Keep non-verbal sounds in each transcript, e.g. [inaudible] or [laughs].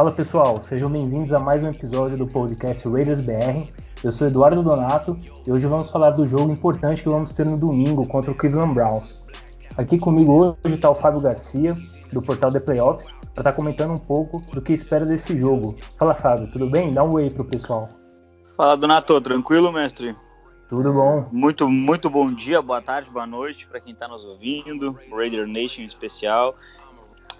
Fala pessoal, sejam bem-vindos a mais um episódio do podcast Raiders BR. Eu sou Eduardo Donato e hoje vamos falar do jogo importante que vamos ter no domingo contra o Cleveland Browns. Aqui comigo hoje está o Fábio Garcia, do portal The Playoffs, para estar tá comentando um pouco do que espera desse jogo. Fala Fábio, tudo bem? Dá um oi pro pessoal. Fala Donato, tranquilo mestre? Tudo bom. Muito, muito bom dia, boa tarde, boa noite para quem está nos ouvindo, Raider Nation em especial.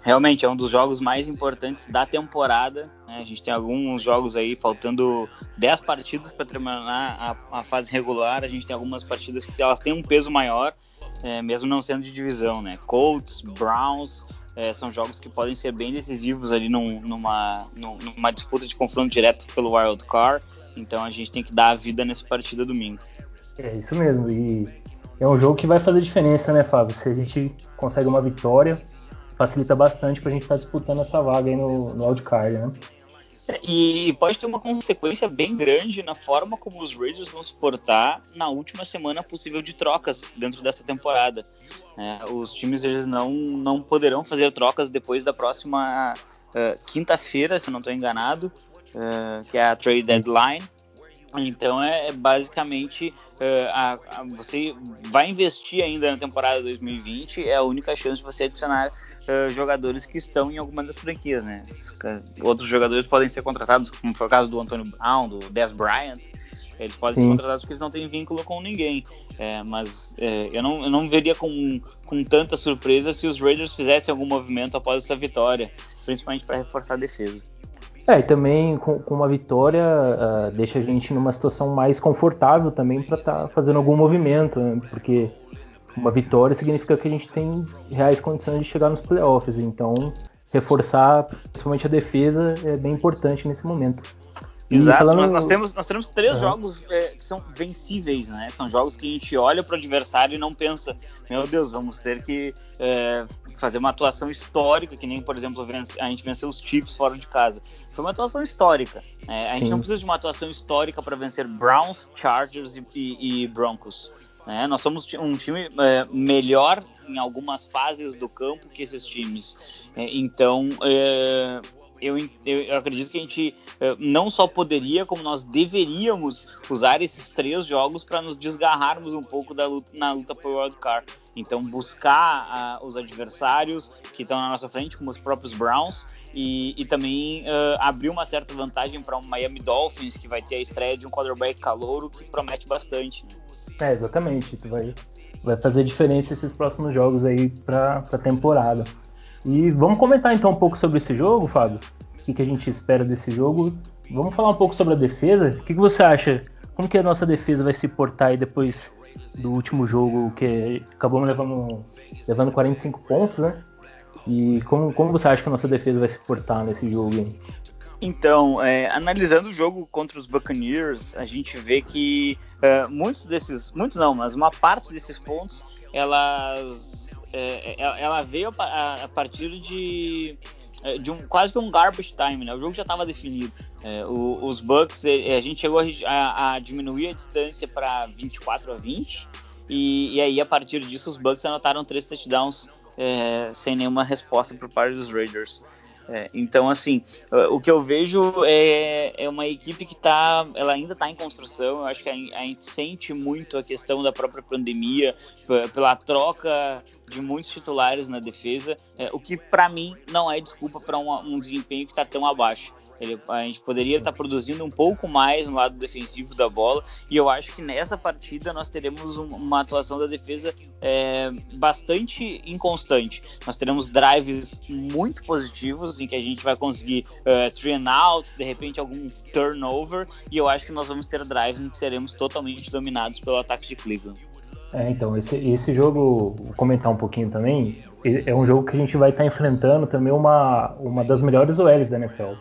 Realmente é um dos jogos mais importantes da temporada. Né? A gente tem alguns jogos aí faltando 10 partidas para terminar a, a, fase regular. A gente tem algumas partidas que elas têm um peso maior, é, mesmo não sendo de divisão, né? Colts, Browns, é, são jogos que podem ser bem decisivos ali num, numa, numa disputa de confronto direto pelo Wild Card. Então a gente tem que dar a vida nessa partida domingo. É isso mesmo. E é um jogo que vai fazer diferença, né, Fábio? Se a gente consegue uma vitória, facilita bastante para a gente estar tá disputando essa vaga aí no, no wildcard, né? E pode ter uma consequência bem grande na forma como os Raiders vão se portar na última semana possível de trocas dentro dessa temporada. É, os times eles não, não poderão fazer trocas depois da próxima uh, quinta-feira, se não estou enganado, uh, que é a trade deadline. Então é, é basicamente uh, a, a, você vai investir ainda na temporada 2020, é a única chance de você adicionar uh, jogadores que estão em alguma das franquias, né? Outros jogadores podem ser contratados, como foi o caso do Antônio Brown, do Des Bryant, eles podem Sim. ser contratados porque eles não têm vínculo com ninguém. É, mas é, eu, não, eu não veria com, com tanta surpresa se os Raiders fizessem algum movimento após essa vitória, principalmente para reforçar a defesa. É, e também com, com uma vitória uh, deixa a gente numa situação mais confortável também para estar tá fazendo algum movimento, né? porque uma vitória significa que a gente tem reais condições de chegar nos playoffs, então reforçar principalmente a defesa é bem importante nesse momento. Exato, falando... nós, temos, nós temos três uhum. jogos é, que são vencíveis, né? São jogos que a gente olha para o adversário e não pensa, meu Deus, vamos ter que é, fazer uma atuação histórica, que nem, por exemplo, a gente venceu os Chiefs fora de casa. Foi uma atuação histórica. É, a gente Sim. não precisa de uma atuação histórica para vencer Browns, Chargers e, e, e Broncos. É, nós somos um time é, melhor em algumas fases do campo que esses times. É, então, é, eu, eu, acredito que a gente é, não só poderia, como nós deveríamos usar esses três jogos para nos desgarrarmos um pouco da luta, na luta por wildcard. Então, buscar uh, os adversários que estão na nossa frente, como os próprios Browns, e, e também uh, abrir uma certa vantagem para o Miami Dolphins, que vai ter a estreia de um quarterback calouro que promete bastante. Né? É, exatamente. Tu vai, vai fazer diferença esses próximos jogos aí para a temporada. E vamos comentar então um pouco sobre esse jogo, Fábio. O que, que a gente espera desse jogo? Vamos falar um pouco sobre a defesa. O que, que você acha? Como que a nossa defesa vai se portar aí depois do último jogo que acabamos levando, levando 45 pontos, né? E como, como você acha que a nossa defesa vai se portar nesse jogo aí? Então, é, analisando o jogo contra os Buccaneers, a gente vê que é, muitos desses, muitos não, mas uma parte desses pontos, elas, ela veio a, a partir de, é, de um quase que um garbage time, né? O jogo já estava definido. É, o, os Bucks, a gente chegou a, a diminuir a distância para 24 a 20 e, e, aí a partir disso os Bucks anotaram três touchdowns é, sem nenhuma resposta por parte dos Raiders. É, então, assim, o que eu vejo é, é uma equipe que tá, ela ainda está em construção. Eu acho que a, a, gente sente muito a questão da própria pandemia, pela troca de muitos titulares na defesa, é, o que para mim não é desculpa para um, um desempenho que está tão abaixo. Ele, a gente poderia estar tá produzindo um pouco mais no lado defensivo da bola, e eu acho que nessa partida nós teremos um, uma atuação da defesa é, bastante inconstante. Nós teremos drives muito positivos, em que a gente vai conseguir uh, three and out, de repente algum turnover, e eu acho que nós vamos ter drives em que seremos totalmente dominados pelo ataque de Cleveland. É, então, esse, esse jogo, vou comentar um pouquinho também, é um jogo que a gente vai estar enfrentando também uma, uma das melhores OLs da NFL.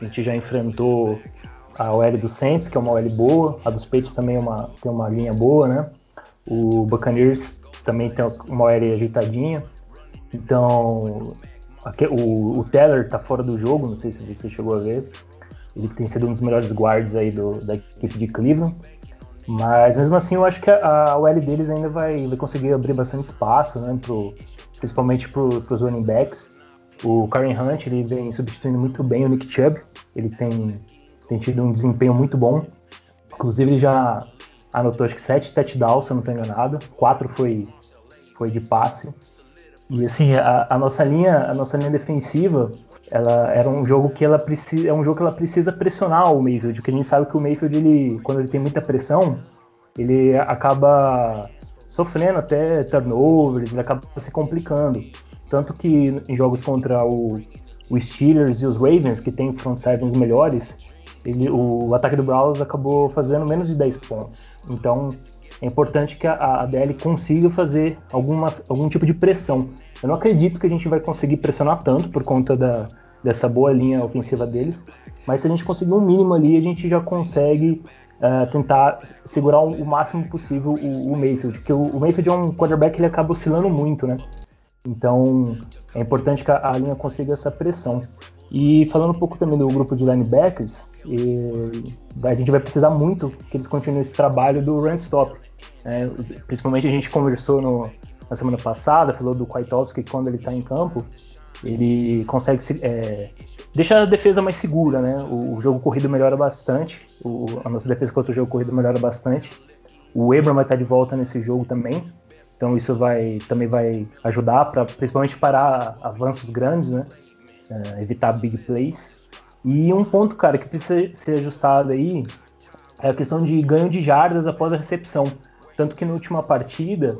A gente já enfrentou a OL do Saints, que é uma OL boa, a dos Patriots também é uma, tem uma linha boa, né? O Buccaneers também tem uma OL ajeitadinha. Então, aqui, o, o Teller tá fora do jogo, não sei se você chegou a ver. Ele tem sido um dos melhores guards aí do, da equipe de Cleveland. Mas mesmo assim, eu acho que a, a OL deles ainda vai, vai conseguir abrir bastante espaço, né? Pro, principalmente para os running backs. O Karen Hunt ele vem substituindo muito bem o Nick Chubb. Ele tem, tem tido um desempenho muito bom. Inclusive ele já anotou acho que sete touchdowns, se eu não estou enganado. Quatro foi, foi de passe. E assim, a, a, nossa linha, a nossa linha defensiva, ela era um jogo que ela precisa, é um jogo que ela precisa pressionar o Mayfield, porque a gente sabe que o Mayfield ele, quando ele tem muita pressão, ele acaba sofrendo até turnovers, ele acaba se complicando. Tanto que em jogos contra o, o Steelers e os Ravens, que tem front sevens melhores, ele, o ataque do Browns acabou fazendo menos de 10 pontos. Então é importante que a, a DL consiga fazer algumas, algum tipo de pressão. Eu não acredito que a gente vai conseguir pressionar tanto por conta da, dessa boa linha ofensiva deles, mas se a gente conseguir um mínimo ali, a gente já consegue uh, tentar segurar o, o máximo possível o, o, Mayfield, porque o, o Mayfield é um quarterback que ele acaba oscilando muito, né? Então é importante que a, linha consiga essa pressão. E falando um pouco também do grupo de linebackers, a gente vai precisar muito que eles continuem esse trabalho do run stop. Né? Principalmente a gente conversou no, na semana passada, falou do Kwiatkowski que quando ele está em campo, ele consegue se, é, deixar a defesa mais segura, né? O, o jogo corrido melhora bastante, o, a nossa defesa contra o jogo corrido melhora bastante. O Abram vai estar de volta nesse jogo também, então isso vai também vai ajudar para principalmente parar avanços grandes, né? É, evitar big plays. E um ponto, cara, que precisa ser ajustado aí é a questão de ganho de jardas após a recepção. Tanto que na última partida,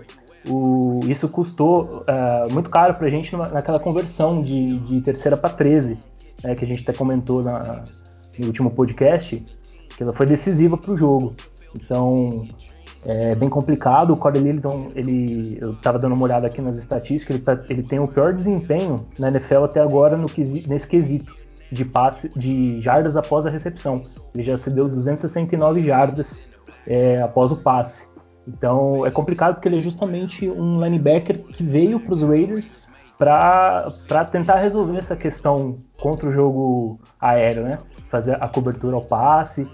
o, isso custou uh, muito caro para a gente naquela conversão de, de terceira para 13, né, que a gente até comentou na, no último podcast, que ela foi decisiva para o jogo. Então, é bem complicado. O Corey Littleton, ele, eu estava dando uma olhada aqui nas estatísticas, ele, tá, ele, tem o pior desempenho na NFL até agora no, nesse quesito de passe, de jardas após a recepção. Ele já cedeu 269 jardas é, após o passe. Então é complicado porque ele é justamente um linebacker que veio para os Raiders para tentar resolver essa questão contra o jogo aéreo, né? Fazer a cobertura ao passe.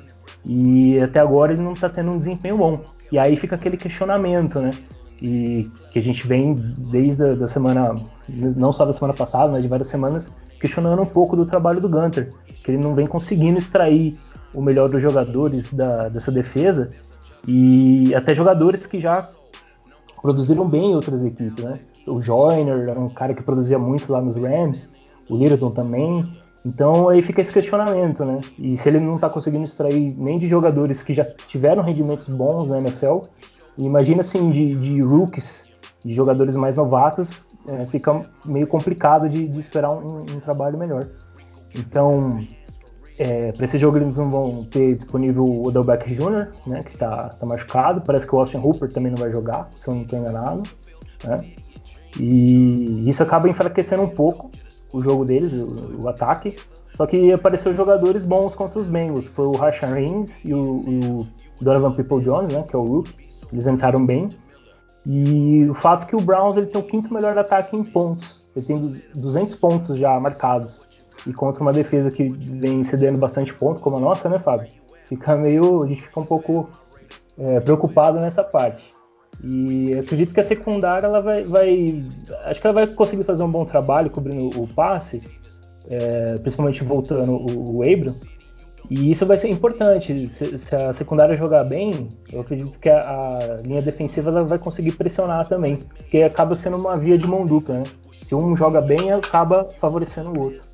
E até agora ele não está tendo um desempenho bom. E aí fica aquele questionamento, né? E que a gente vem desde a da semana, não só da semana passada, mas de várias semanas, questionando um pouco do trabalho do Gunter, que ele não vem conseguindo extrair o melhor dos jogadores da, dessa defesa e até jogadores que já produziram bem em outras equipes, né? O Joyner era um cara que produzia muito lá nos Rams, o Littleton também. Então aí fica esse questionamento, né? E se ele não está conseguindo extrair nem de jogadores que já tiveram rendimentos bons na NFL, imagina assim de, de rookies, de jogadores mais novatos, é, fica meio complicado de, de esperar um, um, trabalho melhor. Então, é, para esse jogo eles não vão ter disponível o Odell Jr., né, que está tá machucado. Parece que o Austin Hooper também não vai jogar, se eu não estou enganado. Né? E isso acaba enfraquecendo um pouco o jogo deles, o, o ataque. Só que apareceu jogadores bons contra os Bengals. Foi o Rashan Reigns e o, o Donovan People Jones, né, que é o Rook. Eles entraram bem. E o fato que o Browns ele tem o quinto melhor ataque em pontos. Ele tem 200 pontos já marcados. E contra uma defesa que vem cedendo bastante ponto, como a nossa, né, Fábio? Fica meio. A gente fica um pouco é, preocupado nessa parte. E acredito que a secundária ela vai, vai, Acho que ela vai conseguir fazer um bom trabalho cobrindo o passe, é, principalmente voltando o, o Abram. E isso vai ser importante. Se, se, a secundária jogar bem, eu acredito que a, a linha defensiva ela vai conseguir pressionar também. Porque acaba sendo uma via de mão dupla, né? Se um joga bem, acaba favorecendo o outro.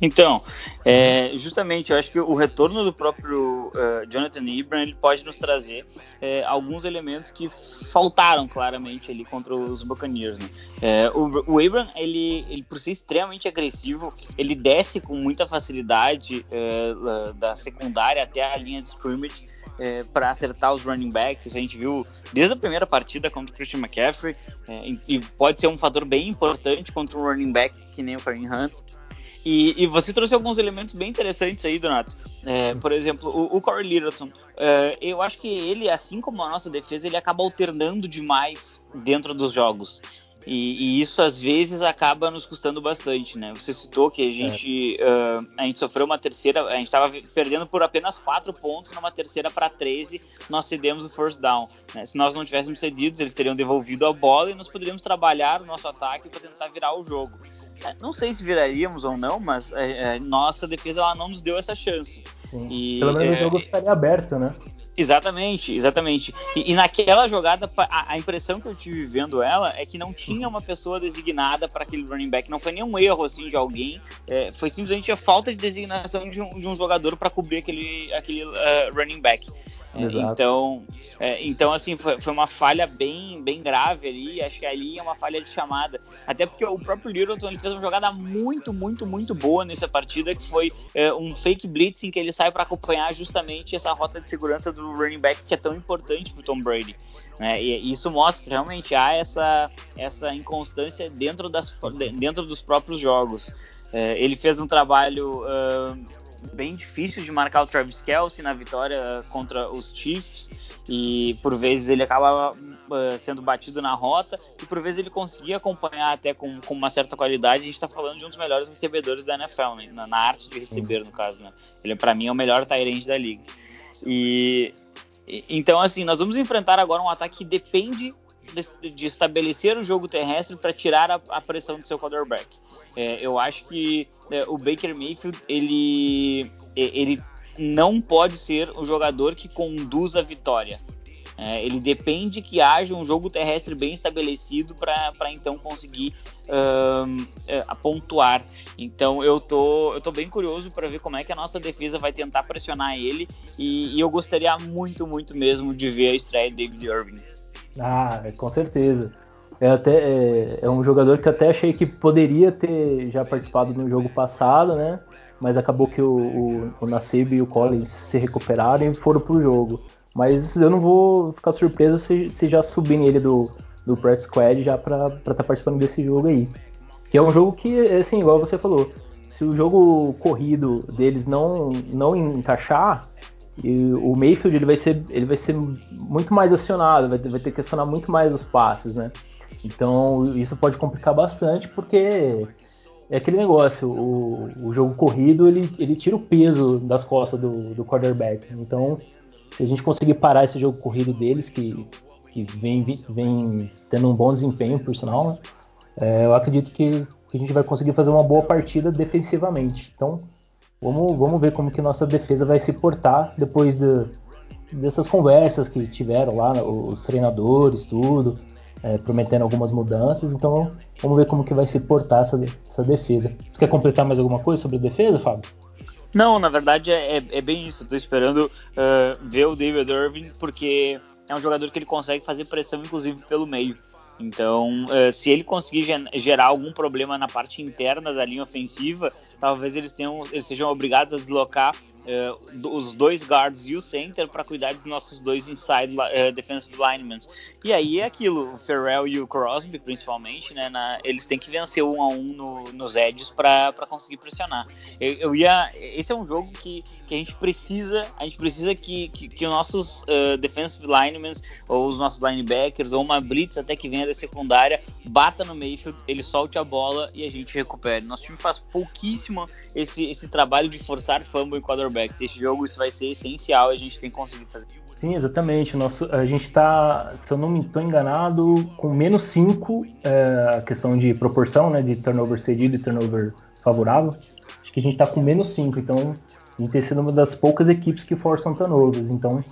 Então, é, justamente, eu acho que o retorno do próprio uh, Jonathan Ibram ele pode nos trazer é, alguns elementos que faltaram claramente ali contra os Buccaneers. Né? É, o, o Ibram, ele, ele, por ser extremamente agressivo, ele desce com muita facilidade é, da secundária até a linha de scrimmage é, para acertar os running backs. A gente viu desde a primeira partida contra o Christian McCaffrey é, e pode ser um fator bem importante contra um running back que nem o Kareem Hunt. E, e, você trouxe alguns elementos bem interessantes aí, Donato. É, por exemplo, o, o Corey Littleton. É, eu acho que ele, assim como a nossa defesa, ele acaba alternando demais dentro dos jogos. E, e, isso às vezes acaba nos custando bastante, né? Você citou que a gente, é. uh, a gente sofreu uma terceira, a gente estava perdendo por apenas 4 pontos numa terceira para 13, nós cedemos o first down. Né? Se nós não tivéssemos cedido, eles teriam devolvido a bola e nós poderíamos trabalhar o nosso ataque para tentar virar o jogo. É, não sei se viraríamos ou não, mas é, é, nossa defesa ela não nos deu essa chance. E, Pelo menos o jogo estaria aberto, né? Exatamente, exatamente. E, e naquela jogada, a, a, impressão que eu tive vendo ela é que não tinha uma pessoa designada para aquele running back. Não foi nenhum erro assim de alguém. É, foi simplesmente a falta de designação de um, de um jogador para cobrir aquele, aquele uh, running back. É, então, é, então assim, foi, foi, uma falha bem, bem grave ali. Acho que ali é uma falha de chamada. Até porque o próprio Littleton ele fez uma jogada muito, muito, muito boa nessa partida, que foi é, um fake blitz em que ele sai para acompanhar justamente essa rota de segurança do running back que é tão importante para o Tom Brady. Né? E isso mostra que realmente há essa, essa inconstância dentro, das, dentro dos próprios jogos. É, ele fez um trabalho uh, bem difícil de marcar o Travis Kelsey na vitória contra os Chiefs e por vezes ele acaba uh, sendo batido na rota e por vezes ele conseguia acompanhar até com, com uma certa qualidade. A gente está falando de um dos melhores recebedores da NFL, né? na, na, arte de receber, no caso. Né? Ele, para mim, é o melhor Tyrande da liga. E, e, então, assim, nós vamos enfrentar agora um ataque que depende de, estabelecer o jogo terrestre para tirar a, a, pressão do seu quarterback. É, eu acho que é, o Baker Mayfield ele, ele não pode ser o jogador que conduz a vitória. É, ele depende que haja um jogo terrestre bem estabelecido para então conseguir um, é, pontuar. Então eu tô, eu tô bem curioso para ver como é que a nossa defesa vai tentar pressionar ele e, e eu gostaria muito, muito mesmo de ver a estreia de David Irving. Ah, com certeza. É, até, é, é, um jogador que até achei que poderia ter já participado no jogo passado, né? Mas acabou que o, o, o e o Collins se recuperaram e foram pro jogo. Mas eu não vou ficar surpreso se, se já subirem ele do, do Press Squad já para estar tá participando desse jogo aí. Que é um jogo que, assim, igual você falou, se o jogo corrido deles não, não encaixar, e o Mayfield ele vai ser, ele vai ser muito mais acionado, vai, vai ter que acionar muito mais os passes, né? Então isso pode complicar bastante porque é aquele negócio, o, o jogo corrido ele, ele tira o peso das costas do, do quarterback. Então, se a gente conseguir parar esse jogo corrido deles, que, que vem, vem tendo um bom desempenho, por sinal, né? é, eu acredito que, que a gente vai conseguir fazer uma boa partida defensivamente. Então, Vamos, vamos ver como que nossa defesa vai se portar depois de, dessas conversas que tiveram lá, os treinadores, tudo, é, prometendo algumas mudanças. Então, vamos ver como que vai se portar essa, essa defesa. Você quer completar mais alguma coisa sobre a defesa, Fábio? Não, na verdade é, é, é bem isso. Estou esperando uh, ver o David Irving, porque é um jogador que ele consegue fazer pressão, inclusive, pelo meio. Então, uh, se ele conseguir gerar algum problema na parte interna da linha ofensiva, talvez eles tenham, eles sejam obrigados a deslocar uh, os dois guards e o center para cuidar dos nossos dois inside uh, defensive linemen. E aí é aquilo, o Ferrell e o Crosby, principalmente, né, na, eles têm que vencer um a um no, nos edges para conseguir pressionar. Eu, eu, ia, esse é um jogo que, que a gente precisa, a gente precisa que, que, que os nossos uh, defensive linemen ou os nossos linebackers ou uma blitz até que venha da secundária bata no Mayfield, ele solte a bola e a gente recupere. Nosso time faz pouquíssimo esse, esse trabalho de forçar fumble em quarterback quarterbacks. Esse jogo isso vai ser essencial, a gente tem que conseguir fazer. Sim, exatamente. Nosso, a gente está, se eu não me estou enganado, com menos 5 é, a questão de proporção, né, de turnover cedido e turnover favorável. Acho que a gente está com menos 5, então a gente tem sido uma das poucas equipes que forçam turnovers. Então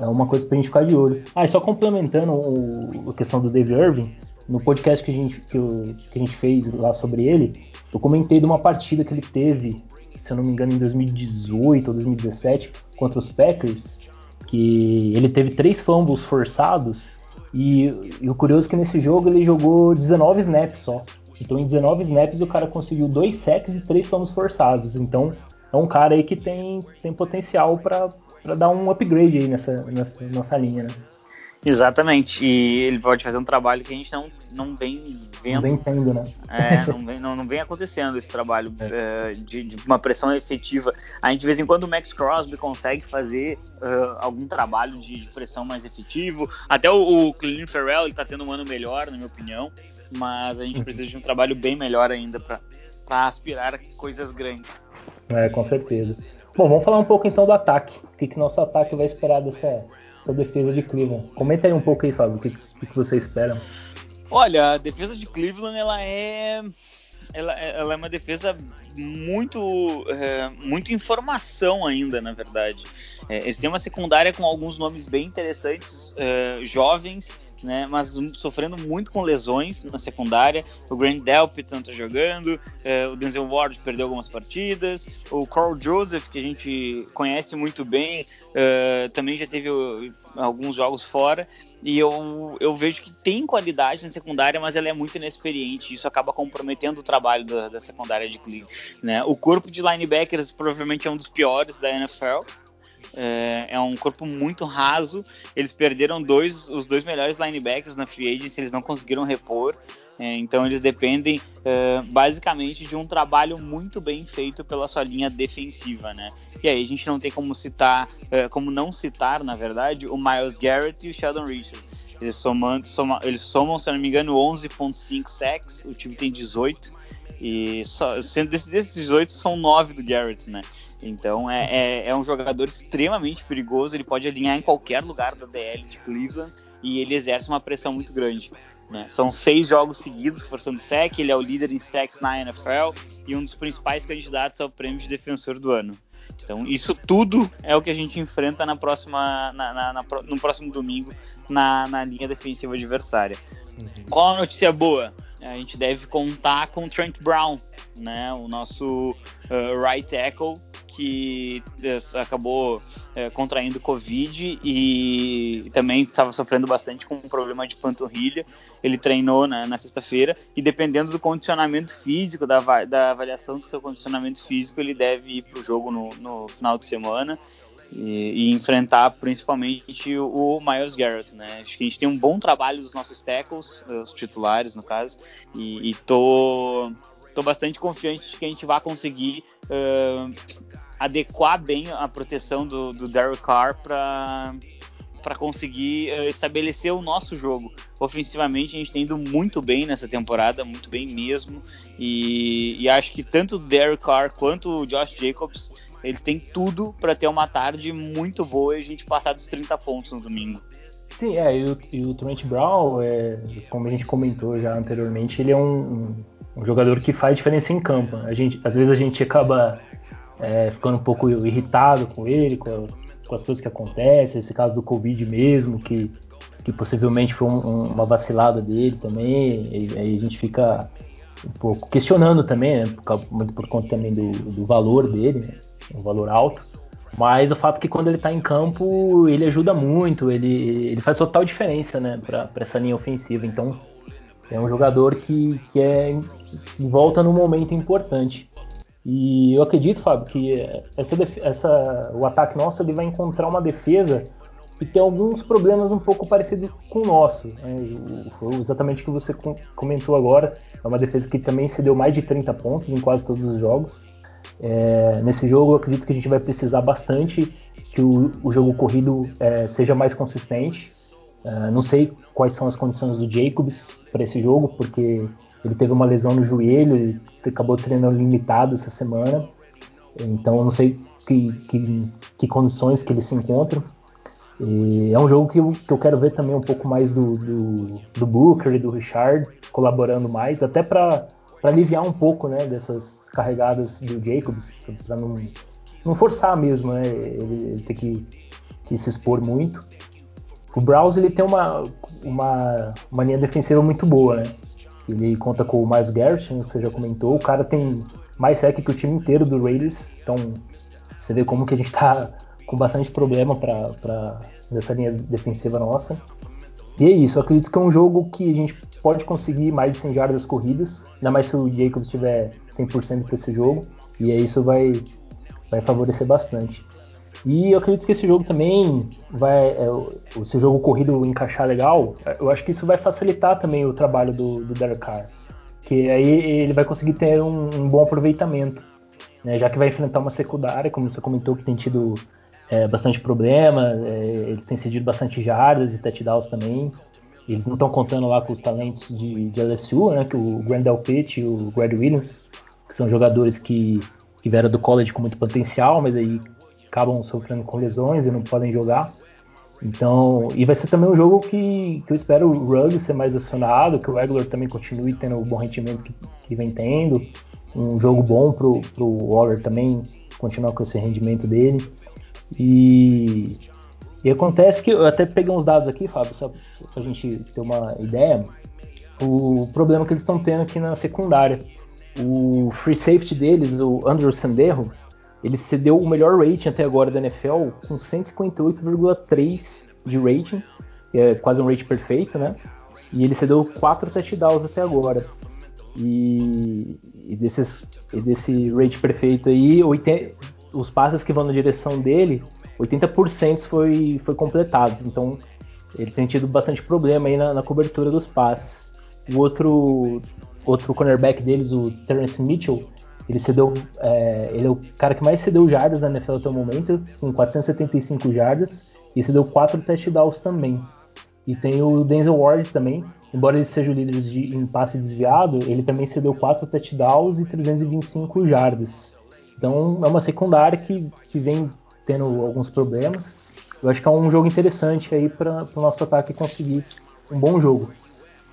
é uma coisa para a gente ficar de olho. Ah, e só complementando o, a questão do Dave Irving, no podcast que a, gente, que, eu, que a gente fez lá sobre ele, eu comentei de uma partida que ele teve se eu não me engano, em 2018 ou 2017, contra os Packers, que ele teve três fumbles forçados, e, e, o curioso é que nesse jogo ele jogou 19 snaps só. Então em 19 snaps o cara conseguiu dois sacks e três fumbles forçados. Então é um cara aí que tem, tem potencial para dar um upgrade aí nessa, nessa nossa linha, né? Exatamente, e ele pode fazer um trabalho que a gente não, não vem vendo. Não vem tendo, né? É, não, vem, não, não vem acontecendo esse trabalho é. uh, de, de, uma pressão efetiva. A gente, de vez em quando, o Max Crosby consegue fazer uh, algum trabalho de, de, pressão mais efetivo. Até o, o Clean Ferrell está tendo um ano melhor, na minha opinião, mas a gente uhum. precisa de um trabalho bem melhor ainda para aspirar a coisas grandes. É, com certeza. Bom, vamos falar um pouco então do ataque. O que, que nosso ataque vai esperar dessa essa defesa de Cleveland. Comenta aí um pouco aí, Fábio, o que, que, você espera? Olha, a defesa de Cleveland ela é ela, ela é uma defesa muito, é, muito informação ainda, na verdade. É, eles têm uma secundária com alguns nomes bem interessantes, é, jovens, né, mas sofrendo muito com lesões na secundária. O Grant Delpit não tá jogando, é, o Denzel Ward perdeu algumas partidas, o Carl Joseph, que a gente conhece muito bem, é, também já teve alguns jogos fora. E eu, eu vejo que tem qualidade na secundária, mas ela é muito inexperiente. Isso acaba comprometendo o trabalho da, da secundária de Cleveland. Né? O corpo de linebackers provavelmente é um dos piores da NFL. É, é, um corpo muito raso. Eles perderam dois, os dois melhores linebackers na free agency, eles não conseguiram repor. É, então eles dependem é, basicamente de um trabalho muito bem feito pela sua linha defensiva, né? E aí a gente não tem como citar, é, como não citar, na verdade, o Miles Garrett e o Sheldon Richard. Eles somam, soma, eles somam, se não me engano, 11.5 sacks, o time tem 18. E só, desses 18 são 9 do Garrett, né? Então é, é, é, um jogador extremamente perigoso, ele pode alinhar em qualquer lugar da DL de Cleveland e ele exerce uma pressão muito grande. Né? São seis jogos seguidos forçando sec, ele é o líder em sacks na NFL e um dos principais candidatos ao prêmio de defensor do ano. Então, isso tudo é o que a gente enfrenta na próxima, na, na, na, no próximo domingo na, na linha defensiva adversária. Uhum. Qual a notícia boa? A gente deve contar com o Trent Brown, né, o nosso uh, right tackle, que acabou é, contraindo Covid e também estava sofrendo bastante com um problema de panturrilha. Ele treinou na, na sexta-feira e, dependendo do condicionamento físico, da, da, avaliação do seu condicionamento físico, ele deve ir para o jogo no, no, final de semana. E, e, enfrentar principalmente o Miles Garrett, né? Acho que a gente tem um bom trabalho dos nossos tackles, os titulares no caso, e, e tô, tô bastante confiante de que a gente vai conseguir uh, adequar bem a proteção do, do Derek Carr para para conseguir uh, estabelecer o nosso jogo. Ofensivamente, a gente tem indo muito bem nessa temporada, muito bem mesmo. E, e acho que tanto o Derek Carr quanto o Josh Jacobs, eles têm tudo para ter uma tarde muito boa e a gente passar dos 30 pontos no domingo. Sim, é, e o, e o Trent Brown, é, como a gente comentou já anteriormente, ele é um, um, jogador que faz diferença em campo. A gente, às vezes a gente acaba é, ficando um pouco irritado com ele, com, com, as coisas que acontecem, esse caso do Covid mesmo, que, que possivelmente foi um, uma vacilada dele também, aí a gente fica um pouco questionando também, né, por, muito por conta também do, do valor dele, né, um valor alto. Mas o fato é que quando ele está em campo, ele ajuda muito, ele, ele faz total diferença né, para essa linha ofensiva. Então, é um jogador que, que, é, que volta num momento importante. E eu acredito, Fábio, que essa, essa, o ataque nosso ele vai encontrar uma defesa que tem alguns problemas um pouco parecidos com o nosso. Né? Exatamente o que você comentou agora. É uma defesa que também cedeu mais de 30 pontos em quase todos os jogos. É, nesse jogo, eu acredito que a gente vai precisar bastante que o, o jogo corrido é, seja mais consistente. É, não sei quais são as condições do Jacobs para esse jogo, porque ele teve uma lesão no joelho, ele acabou treinando limitado essa semana. Então eu não sei que, que, que condições que ele se encontra. E é um jogo que eu, que eu quero ver também um pouco mais do, do, do Booker e do Richard colaborando mais, até para aliviar um pouco né, dessas carregadas do Jacobs, para não, não forçar mesmo, né, ele, ele ter que, que se expor muito. O Browse ele tem uma, uma, uma linha defensiva muito boa, né? Ele conta com o Miles Garrett, né, que você já comentou. O cara tem mais sec que o time inteiro do Raiders. Então você vê como que a gente tá com bastante problema para nessa linha defensiva nossa. E é isso, eu acredito que é um jogo que a gente pode conseguir mais de 100 jardas corridas, ainda mais se o Jacobs estiver 100% para esse jogo, e aí isso vai, vai favorecer bastante. E eu acredito que esse jogo também vai. É, se o jogo corrido encaixar legal, eu acho que isso vai facilitar também o trabalho do, do Derek Carr. Que aí ele vai conseguir ter um, um bom aproveitamento. Né, já que vai enfrentar uma secundária, como você comentou, que tem tido é, bastante problema, é, eles têm cedido bastante jardas e touchdowns também. Eles não estão contando lá com os talentos de, de LSU, né, que o Grandel Pitt e o Greg Williams, que são jogadores que, que vieram do college com muito potencial, mas aí acabam sofrendo com lesões e não podem jogar. Então, e vai ser também um jogo que, que eu espero o Ruggs ser mais acionado, que o Eglor também continue tendo o bom rendimento que, que vem tendo. Um jogo bom pro, pro Waller também continuar com esse rendimento dele. E, e acontece que eu até peguei uns dados aqui, Fábio, só pra gente ter uma ideia. O problema que eles estão tendo aqui na secundária. O free safety deles, o Andrew Sanderro, ele cedeu o melhor rating até agora da NFL com 158,3 de rating, é quase um rating perfeito, né? E ele cedeu 4 touchdowns até agora. E, e, desses, e desse rate perfeito aí, 80, os passes que vão na direção dele, 80% foi, foi completados. Então ele tem tido bastante problema aí na, na cobertura dos passes. O outro, outro cornerback deles, o Terence Mitchell, ele cedeu, é, ele é o cara que mais cedeu jardas na NFL até o momento, com 475 jardas, e cedeu 4 touchdowns também. E tem o Denzel Ward também, embora ele seja o líder de, em passe desviado, ele também cedeu 4 touchdowns e 325 jardas. Então é uma secundária que, que vem tendo alguns problemas. Eu acho que é um jogo interessante aí para o nosso ataque conseguir um bom jogo.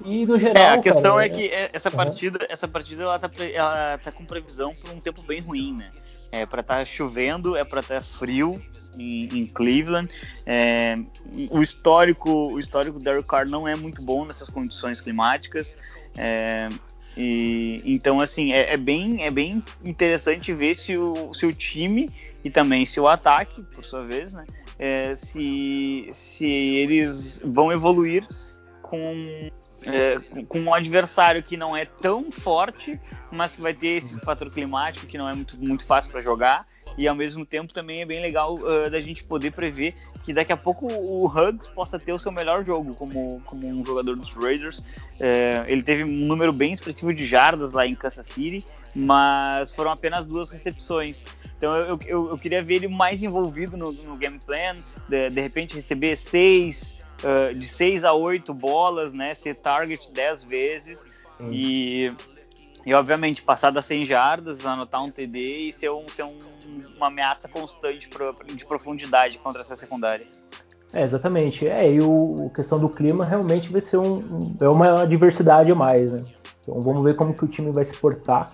E no geral. É, a questão cara, é, é que essa partida, uhum. essa partida ela tá, ela tá com previsão para um tempo bem ruim, né? É para estar tá chovendo, é para estar tá frio em, em Cleveland. É, o histórico, o histórico do Derek Carr não é muito bom nessas condições climáticas. É, e, então, assim, é, é, bem, é bem interessante ver se o, se o time e também se o ataque, por sua vez, né, é, se, se eles vão evoluir com é, com um adversário que não é tão forte, mas que vai ter esse fator climático que não é muito, muito fácil para jogar. E ao mesmo tempo também é bem legal uh, da gente poder prever que daqui a pouco o Hugs possa ter o seu melhor jogo como, como um jogador dos Raiders. Uh, ele teve um número bem expressivo de jardas lá em Kansas City, mas foram apenas duas recepções. Então eu, eu, eu queria ver ele mais envolvido no, no game plan, de, de repente receber seis, uh, de 6 a 8 bolas, né? Ser target 10 vezes e, e, obviamente, passar das 100 jardas, anotar um TD e ser, um, ser um, uma ameaça constante de profundidade contra essa secundária. É, exatamente. É, e o, a questão do clima realmente vai ser um, é uma diversidade a mais, né? Então vamos ver como que o time vai se portar.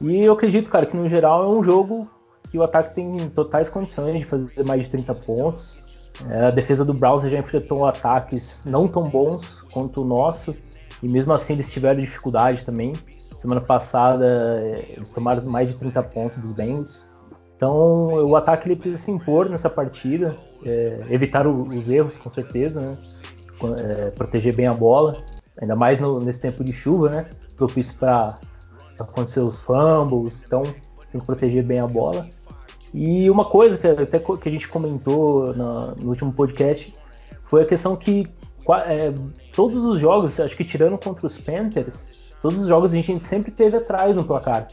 E eu acredito, cara, que no geral é um jogo que o ataque tem totais condições de fazer mais de 30 pontos. É, a defesa do Browser já enfrentou ataques não tão bons quanto o nosso, e mesmo assim eles tiveram dificuldade também. Semana passada é, eles tomaram mais de 30 pontos dos Bengals. Então o ataque ele precisa se impor nessa partida, é, evitar o, os erros com certeza, né? é, proteger bem a bola, ainda mais no, nesse tempo de chuva, né? propício para acontecer os fumbles, então tem que proteger bem a bola. E uma coisa que até que a gente comentou no, último podcast foi a questão que é, todos os jogos, acho que tirando contra os Panthers, todos os jogos a gente sempre teve atrás no placar.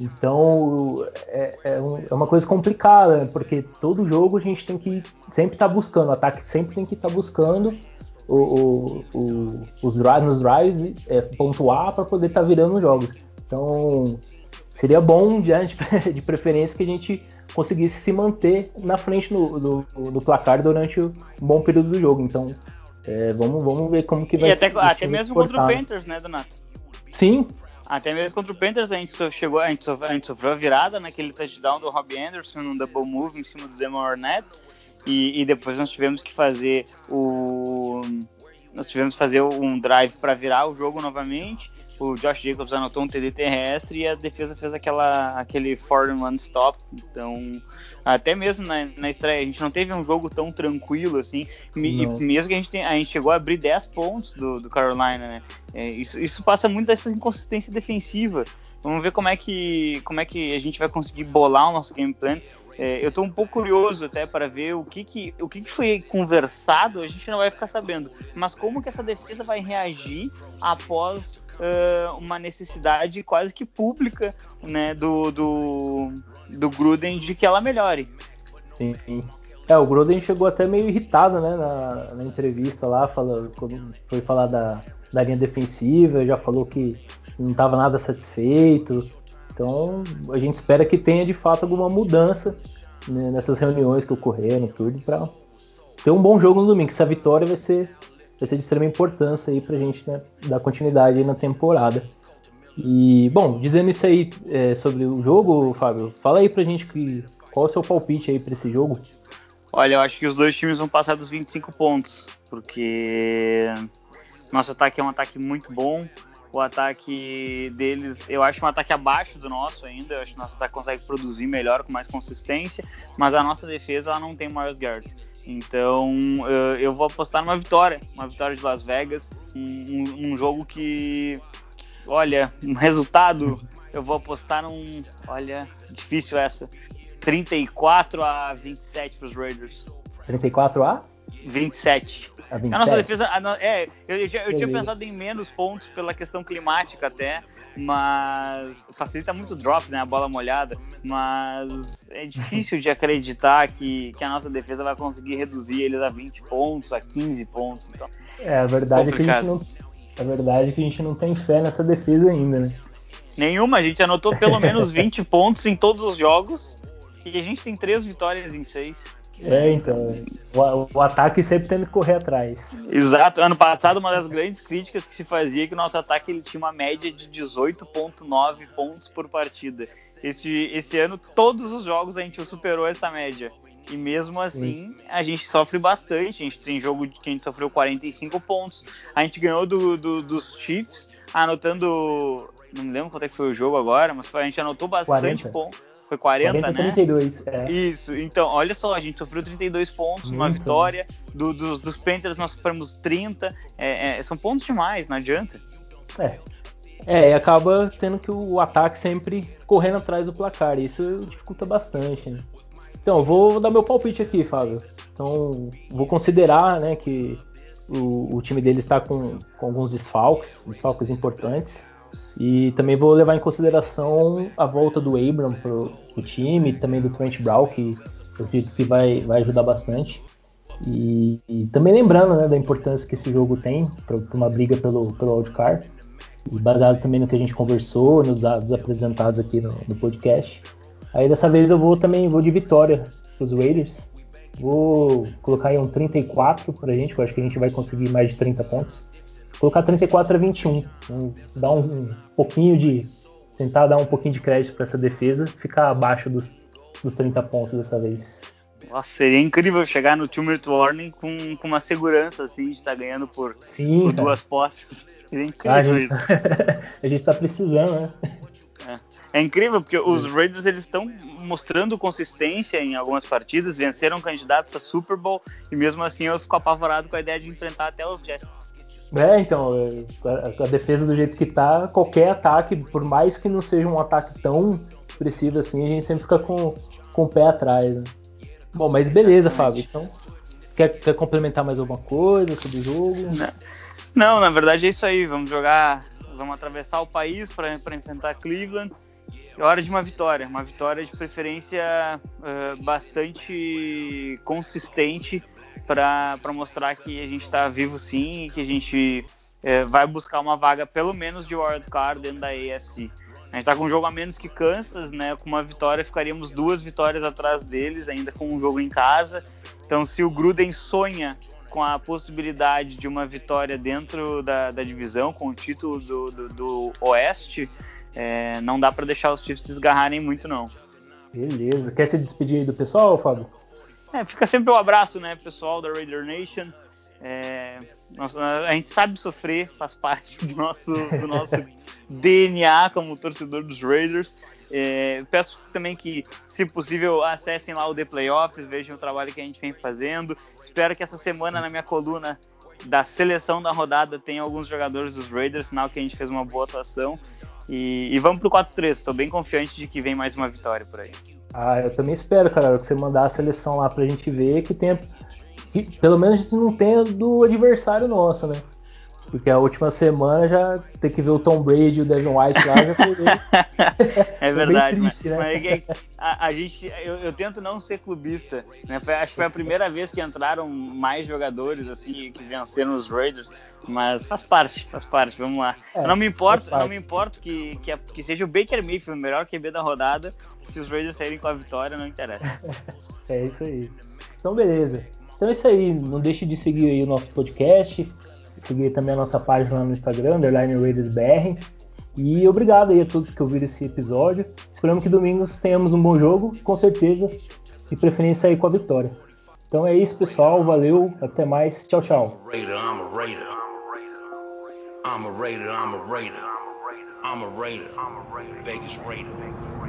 Então é, é, um, é uma coisa complicada, né? porque todo jogo a gente tem que sempre estar tá buscando, o ataque sempre tem que estar tá buscando o, o, o, os drives, nos drives é, pontuar para poder estar tá virando os jogos. Então seria bom, diante [laughs] de preferência, que a gente conseguisse se manter na frente do, do, do placar durante um bom período do jogo. Então, é, vamos, vamos ver como que vai e até, até mesmo contra o Panthers, né, Donato? Sim. Até mesmo contra o Panthers a gente chegou, a gente, sofreu, a gente sofreu a virada naquele touchdown do Robbie Anderson, num double move em cima do Demon Arnett. E, e, depois nós tivemos que fazer o nós tivemos que fazer um drive para virar o jogo novamente o Josh Jacobs anotou um TD terrestre e a defesa fez aquela, aquele four one stop. Então, até mesmo na, na estreia, a gente não teve um jogo tão tranquilo assim. Mesmo que a gente, tem, a gente chegou a abrir 10 pontos do, do Carolina, né? É, isso, isso passa muito dessa inconsistência defensiva. Vamos ver como é que, como é que a gente vai conseguir bolar o nosso game plan. É, eu estou um pouco curioso até para ver o que, que, o que, que foi conversado, a gente não vai ficar sabendo. Mas como que essa defesa vai reagir após uh, uma necessidade quase que pública né, do, do, do Gruden de que ela melhore. Sim. É, o Gruden chegou até meio irritado né, na, na entrevista lá, falou, foi falar da, da linha defensiva, já falou que não estava nada satisfeito. Então a gente espera que tenha de fato alguma mudança né, nessas reuniões que ocorreram, tudo, para ter um bom jogo no domingo. Essa vitória vai ser, vai ser de extrema importância aí pra gente né, dar continuidade na temporada. E, bom, dizendo isso aí é, sobre o jogo, Fábio, fala aí pra gente que, qual é o seu palpite aí pra esse jogo. Olha, eu acho que os dois times vão passar dos 25 pontos, porque nosso ataque é um ataque muito bom. O ataque deles, eu acho um ataque abaixo do nosso ainda. Eu acho que o nosso ataque consegue produzir melhor, com mais consistência, mas a nossa defesa ela não tem Miles Garrett. Então eu vou apostar numa vitória, uma vitória de Las Vegas, um, um jogo que Olha, um resultado, eu vou apostar num. Olha, difícil essa. 34 a 27 para os Raiders. 34 a? 27. A, 27. a nossa defesa. A, é, eu, eu, eu tinha pensado em menos pontos pela questão climática até, mas facilita muito o drop, né? A bola molhada. Mas é difícil de acreditar que, que a nossa defesa vai conseguir reduzir eles a 20 pontos, a 15 pontos. Então, é, a verdade complicado. é que a gente não a verdade é que a gente não tem fé nessa defesa ainda, né? Nenhuma, a gente anotou pelo menos 20 pontos em todos os jogos e a gente tem três vitórias em seis. É, então. O, o, ataque sempre tendo que correr atrás. Exato. Ano passado, uma das grandes críticas que se fazia é que o nosso ataque ele tinha uma média de 18,9 pontos por partida. Esse, esse ano, todos os jogos a gente superou essa média. E mesmo assim, a gente sofre bastante. A gente tem jogo que a gente sofreu 45 pontos. A gente ganhou do, do, dos Chiefs, anotando. Não me lembro quanto é que foi o jogo agora, mas a gente anotou bastante pontos. Foi 40, 40 né? 32, é. Isso, então, olha só, a gente sofreu 32 pontos, uma vitória. Do, dos, dos Panthers nós sofremos 30. É, é, são pontos demais, não adianta. É. É, e acaba tendo que o ataque sempre correndo atrás do placar. Isso dificulta bastante, né? Então, vou dar meu palpite aqui, Fábio. Então, vou considerar né, que o, o time dele está com, com, alguns desfalques, desfalques importantes. E também vou levar em consideração a volta do Abram para o time, também do Trent Brown, que eu acredito que vai, vai ajudar bastante. E, e, também lembrando né, da importância que esse jogo tem para uma briga pelo, pelo wildcard. E baseado também no que a gente conversou, nos dados apresentados aqui no, no podcast. Aí dessa vez eu vou também vou de vitória para os Raiders. Vou colocar aí um 34 para a gente, eu acho que a gente vai conseguir mais de 30 pontos. Colocar 34 a 21. Então, dar um, um, pouquinho de. Tentar dar um pouquinho de crédito para essa defesa, ficar abaixo dos, dos 30 pontos dessa vez. Nossa, seria incrível chegar no Two-Minute Warning com, com uma segurança assim de estar tá ganhando por, Sim, por duas postes. Seria incrível ah, a gente, isso. [laughs] a gente tá precisando, né? É incrível porque os Raiders eles estão mostrando consistência em algumas partidas, venceram candidatos a Super Bowl e mesmo assim eu fico apavorado com a ideia de enfrentar até os Jets. É, então, a, a defesa do jeito que tá, qualquer ataque, por mais que não seja um ataque tão expressivo assim, a gente sempre fica com, com o pé atrás. Né? Bom, mas beleza, Fábio. Então, quer, quer complementar mais alguma coisa sobre o jogo? Não, não na verdade é isso aí. Vamos jogar, vamos atravessar o país para enfrentar Cleveland é hora de uma vitória, uma vitória de preferência uh, bastante consistente para mostrar que a gente está vivo sim e que a gente uh, vai buscar uma vaga pelo menos de wildcard dentro da AFC. A gente está com um jogo a menos que Kansas, né? Com uma vitória ficaríamos duas vitórias atrás deles, ainda com um jogo em casa. Então, se o Gruden sonha com a possibilidade de uma vitória dentro da, da divisão, com o título do, do, do Oeste, é, não dá para deixar os Chiefs desgarrarem muito, não. Beleza. Quer se despedir aí do pessoal, Fábio? É, fica sempre o um abraço, né, pessoal da Raider Nation. É, nossa, a gente sabe sofrer, faz parte do nosso, do nosso [laughs] DNA como torcedor dos Raiders. É, peço também que, se possível, acessem lá o The Playoffs, vejam o trabalho que a gente vem fazendo. Espero que essa semana na minha coluna da seleção da rodada tenha alguns jogadores dos Raiders, sinal que a gente fez uma boa atuação. E, e vamos pro 4-3. Estou bem confiante de que vem mais uma vitória por aí. Ah, eu também espero, cara, que você mandar a seleção lá pra gente ver que tenha. Que, pelo menos a gente não tenha do adversário nosso, né? Porque a última semana já tem que ver o Tom Brady e o Devin White lá já foi [laughs] É verdade, triste, mas, né? mas é a, a, gente, eu, eu, tento não ser clubista, né? Foi, acho que foi a primeira vez que entraram mais jogadores assim que venceram os Raiders, mas faz parte, faz parte, vamos lá. É, não me importa, não me importa que, que, que, seja o Baker Mayfield o melhor QB da rodada, se os Raiders saírem com a vitória, não interessa. [laughs] é isso aí. Então beleza. Então é isso aí, não deixe de seguir aí o nosso podcast, seguir também a nossa página lá no Instagram, Underline BR. E obrigado aí a todos que ouviram esse episódio. Esperamos que domingo tenhamos um bom jogo, com certeza, e preferência aí com a vitória. Então é isso, pessoal. Valeu, até mais. Tchau, tchau. I'm a Raider, I'm a Raider. I'm a Raider. Vegas Raider.